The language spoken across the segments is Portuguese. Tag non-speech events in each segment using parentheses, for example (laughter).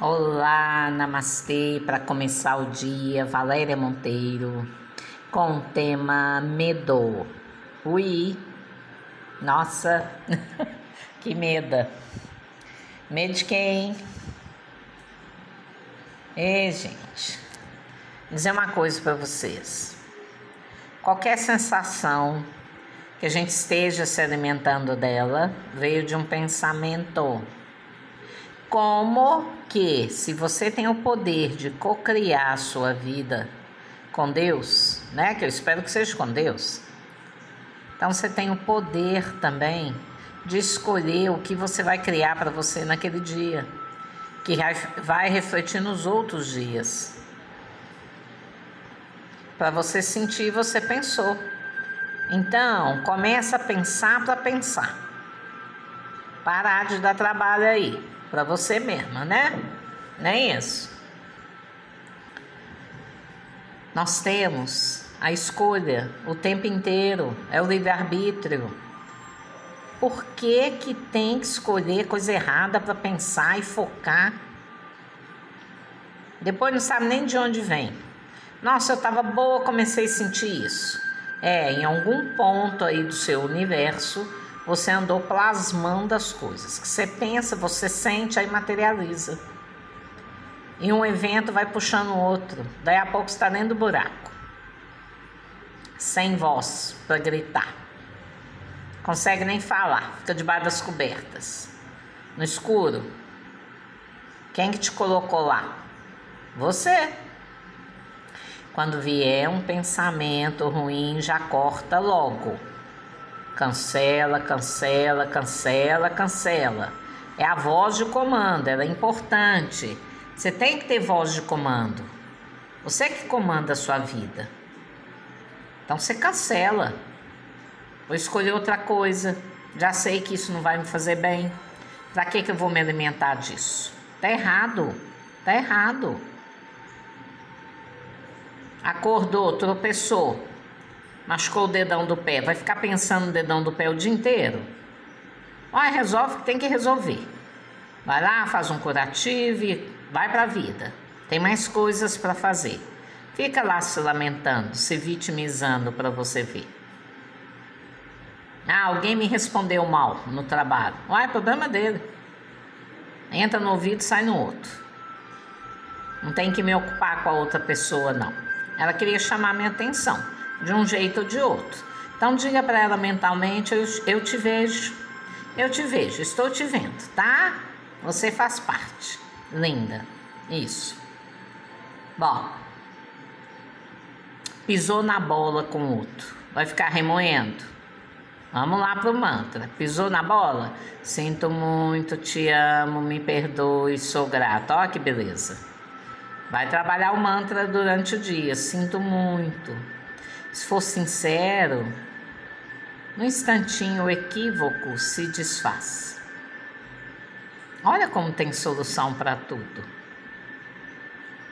Olá, namastê, para começar o dia, Valéria Monteiro, com o tema medo. Ui, nossa, (laughs) que medo. Medo de quem? Ei, gente, vou dizer uma coisa para vocês. Qualquer sensação que a gente esteja se alimentando dela veio de um pensamento como que, se você tem o poder de cocriar a sua vida com Deus, né? Que eu espero que seja com Deus. Então você tem o poder também de escolher o que você vai criar para você naquele dia, que vai refletir nos outros dias. Para você sentir, você pensou. Então, começa a pensar para pensar. Parar de dar trabalho aí para você mesma, né? Nem isso. Nós temos a escolha o tempo inteiro, é o livre-arbítrio. Por que, que tem que escolher coisa errada para pensar e focar? Depois não sabe nem de onde vem. Nossa, eu estava boa, comecei a sentir isso. É, em algum ponto aí do seu universo, você andou plasmando as coisas. Que você pensa, você sente, aí materializa. E um evento vai puxando o outro. Daí a pouco está dentro do buraco. Sem voz para gritar. Consegue nem falar, fica debaixo das cobertas. No escuro. Quem que te colocou lá? Você. Quando vier um pensamento ruim, já corta logo Cancela, cancela, cancela, cancela. É a voz de comando, ela é importante. Você tem que ter voz de comando. Você que comanda a sua vida. Então você cancela. Vou escolher outra coisa. Já sei que isso não vai me fazer bem. Para que, que eu vou me alimentar disso? Tá errado. Tá errado. Acordou, tropeçou machucou o dedão do pé, vai ficar pensando no dedão do pé o dia inteiro? Olha, resolve que tem que resolver. Vai lá, faz um curativo e vai para a vida. Tem mais coisas para fazer. Fica lá se lamentando, se vitimizando para você ver. Ah, alguém me respondeu mal no trabalho. Uai, é problema dele. Entra no ouvido e sai no outro. Não tem que me ocupar com a outra pessoa, não. Ela queria chamar minha atenção de um jeito ou de outro. Então diga para ela mentalmente: eu, eu te vejo, eu te vejo, estou te vendo, tá? Você faz parte. Linda. Isso. Bom. Pisou na bola com o outro. Vai ficar remoendo. Vamos lá pro mantra. Pisou na bola? Sinto muito, te amo, me perdoe, sou grato. Olha que beleza. Vai trabalhar o mantra durante o dia. Sinto muito se for sincero, no instantinho o equívoco se desfaz. Olha como tem solução para tudo.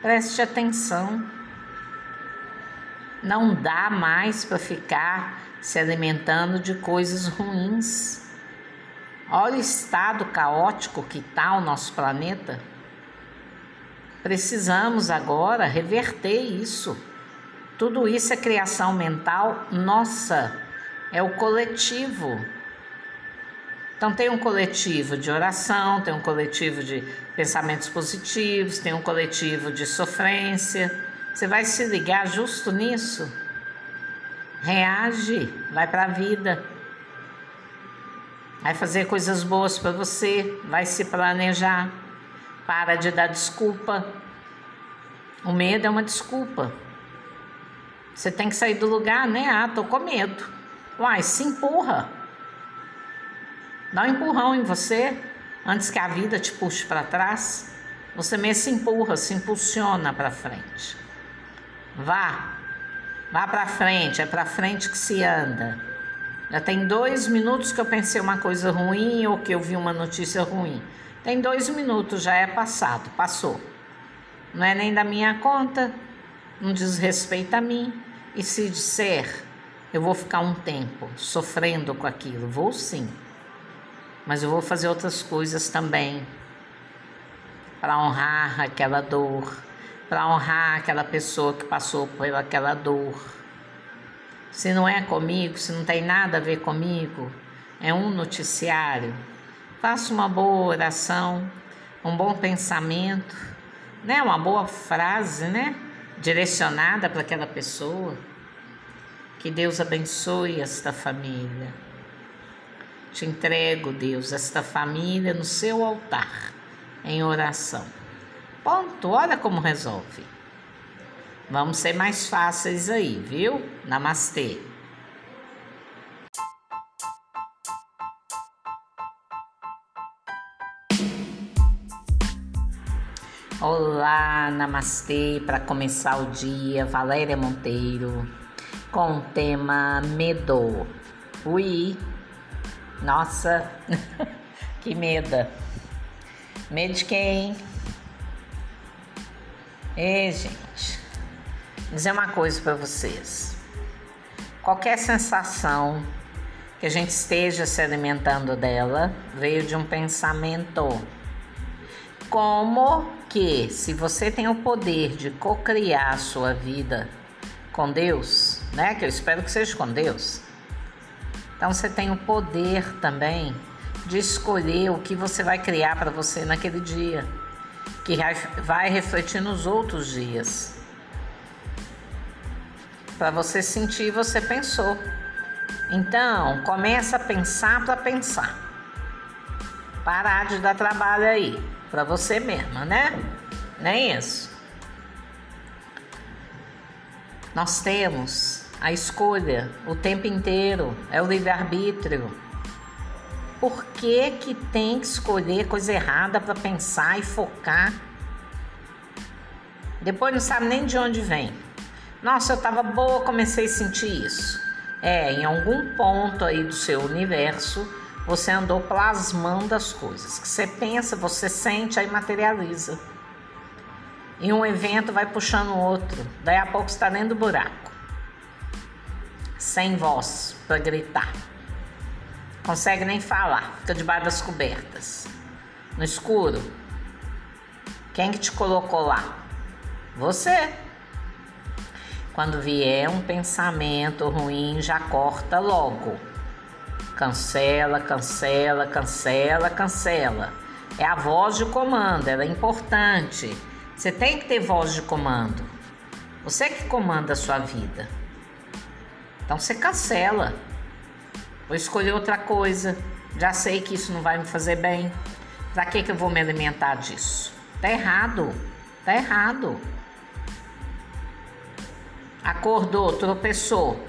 Preste atenção. Não dá mais para ficar se alimentando de coisas ruins. Olha o estado caótico que está o nosso planeta. Precisamos agora reverter isso. Tudo isso é criação mental nossa, é o coletivo. Então, tem um coletivo de oração, tem um coletivo de pensamentos positivos, tem um coletivo de sofrência. Você vai se ligar justo nisso? Reage, vai para a vida. Vai fazer coisas boas para você, vai se planejar. Para de dar desculpa. O medo é uma desculpa. Você tem que sair do lugar, né? Ah, tô com medo. Uai, se empurra. Dá um empurrão em você antes que a vida te puxe para trás. Você mesmo se empurra, se impulsiona para frente. Vá, vá para frente, é para frente que se anda. Já tem dois minutos que eu pensei uma coisa ruim ou que eu vi uma notícia ruim. Tem dois minutos, já é passado, passou. Não é nem da minha conta, não diz respeito a mim. E se disser, eu vou ficar um tempo sofrendo com aquilo, vou sim. Mas eu vou fazer outras coisas também. para honrar aquela dor, para honrar aquela pessoa que passou por aquela dor. Se não é comigo, se não tem nada a ver comigo, é um noticiário. Faça uma boa oração, um bom pensamento, né? Uma boa frase, né? Direcionada para aquela pessoa. Que Deus abençoe esta família. Te entrego, Deus, esta família no seu altar, em oração. Ponto, olha como resolve. Vamos ser mais fáceis aí, viu? Namastê. Olá, namastê, para começar o dia, Valéria Monteiro, com o tema medo. Ui, nossa, (laughs) que medo. Medo de quem? Ei, gente, dizer uma coisa para vocês. Qualquer sensação que a gente esteja se alimentando dela veio de um pensamento. Como que, se você tem o poder de co-criar a sua vida com Deus, né? Que eu espero que seja com Deus então você tem o poder também de escolher o que você vai criar para você naquele dia, que vai refletir nos outros dias. Para você sentir, você pensou. Então, começa a pensar para pensar. Parar de dar trabalho aí para você mesma, né? Nem isso. Nós temos a escolha o tempo inteiro, é o livre-arbítrio. Por que, que tem que escolher coisa errada para pensar e focar? Depois não sabe nem de onde vem. Nossa, eu estava boa, comecei a sentir isso. É, em algum ponto aí do seu universo, você andou plasmando as coisas. Que você pensa, você sente, aí materializa. E um evento vai puxando o outro. Daí a pouco está dentro do buraco sem voz para gritar. Consegue nem falar, fica debaixo das cobertas. No escuro. Quem que te colocou lá? Você. Quando vier um pensamento ruim, já corta logo. Cancela, cancela, cancela, cancela. É a voz de comando, ela é importante. Você tem que ter voz de comando. Você que comanda a sua vida. Então você cancela. Vou escolher outra coisa. Já sei que isso não vai me fazer bem. Pra que, que eu vou me alimentar disso? Tá errado. Tá errado. Acordou, tropeçou,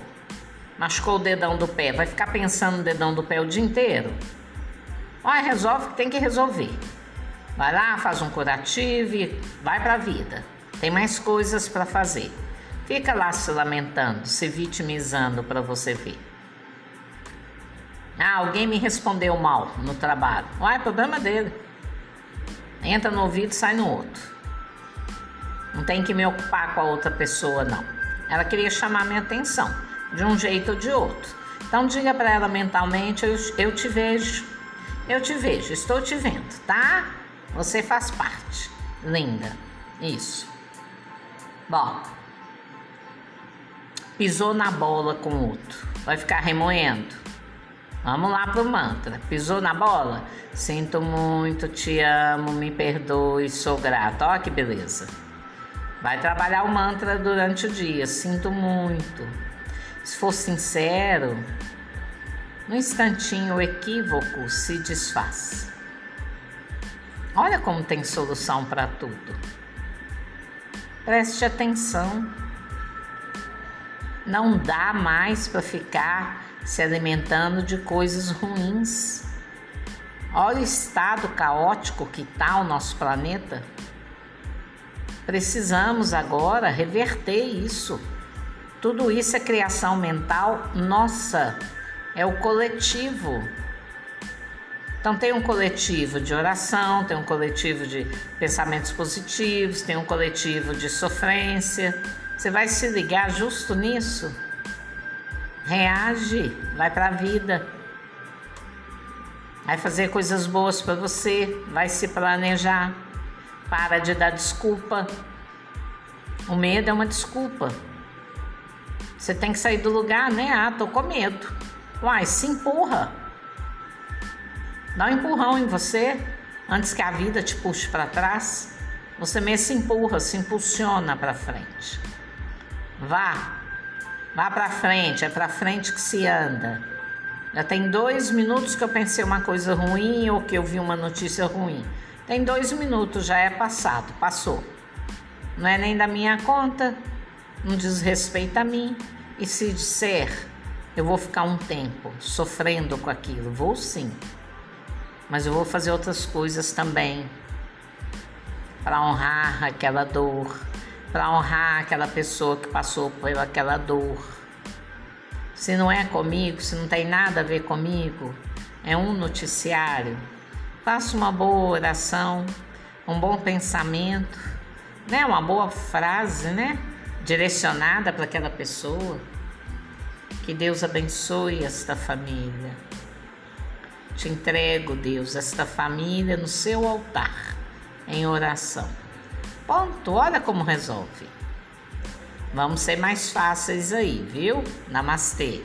machucou o dedão do pé. Vai ficar pensando no dedão do pé o dia inteiro? Olha, resolve que tem que resolver. Vai lá, faz um curativo e vai pra vida. Tem mais coisas para fazer. Fica lá se lamentando, se vitimizando para você ver. Ah, alguém me respondeu mal no trabalho. Uai, problema dele. Entra no ouvido e sai no outro. Não tem que me ocupar com a outra pessoa, não. Ela queria chamar minha atenção, de um jeito ou de outro. Então diga para ela mentalmente: eu, eu te vejo, eu te vejo, estou te vendo, tá? Você faz parte. Linda. Isso. Bom, pisou na bola com o outro, vai ficar remoendo. Vamos lá pro mantra. Pisou na bola? Sinto muito, te amo, me perdoe, sou grato. Olha que beleza. Vai trabalhar o mantra durante o dia. Sinto muito. Se for sincero, no instantinho o equívoco se desfaz. Olha como tem solução para tudo. Preste atenção. Não dá mais para ficar se alimentando de coisas ruins. Olha o estado caótico que está o nosso planeta. Precisamos agora reverter isso. Tudo isso é criação mental nossa, é o coletivo. Então, tem um coletivo de oração, tem um coletivo de pensamentos positivos, tem um coletivo de sofrência você vai se ligar justo nisso? Reage, vai para a vida. Vai fazer coisas boas para você, vai se planejar. Para de dar desculpa. O medo é uma desculpa. Você tem que sair do lugar, né? Ah, tô com medo. Uai, se empurra. Dá um empurrão em você antes que a vida te puxe para trás. Você mesmo se empurra, se impulsiona para frente. Vá, vá para frente, é para frente que se anda. Já tem dois minutos que eu pensei uma coisa ruim ou que eu vi uma notícia ruim. Tem dois minutos, já é passado, passou. Não é nem da minha conta, não diz respeito a mim. E se disser, eu vou ficar um tempo sofrendo com aquilo, vou sim. Mas eu vou fazer outras coisas também para honrar aquela dor, para honrar aquela pessoa que passou por aquela dor. Se não é comigo, se não tem nada a ver comigo, é um noticiário. Faça uma boa oração, um bom pensamento, né? Uma boa frase, né? Direcionada para aquela pessoa. Que Deus abençoe esta família. Te entrego, Deus, esta família no seu altar, em oração. Ponto, olha como resolve. Vamos ser mais fáceis aí, viu? Namastê.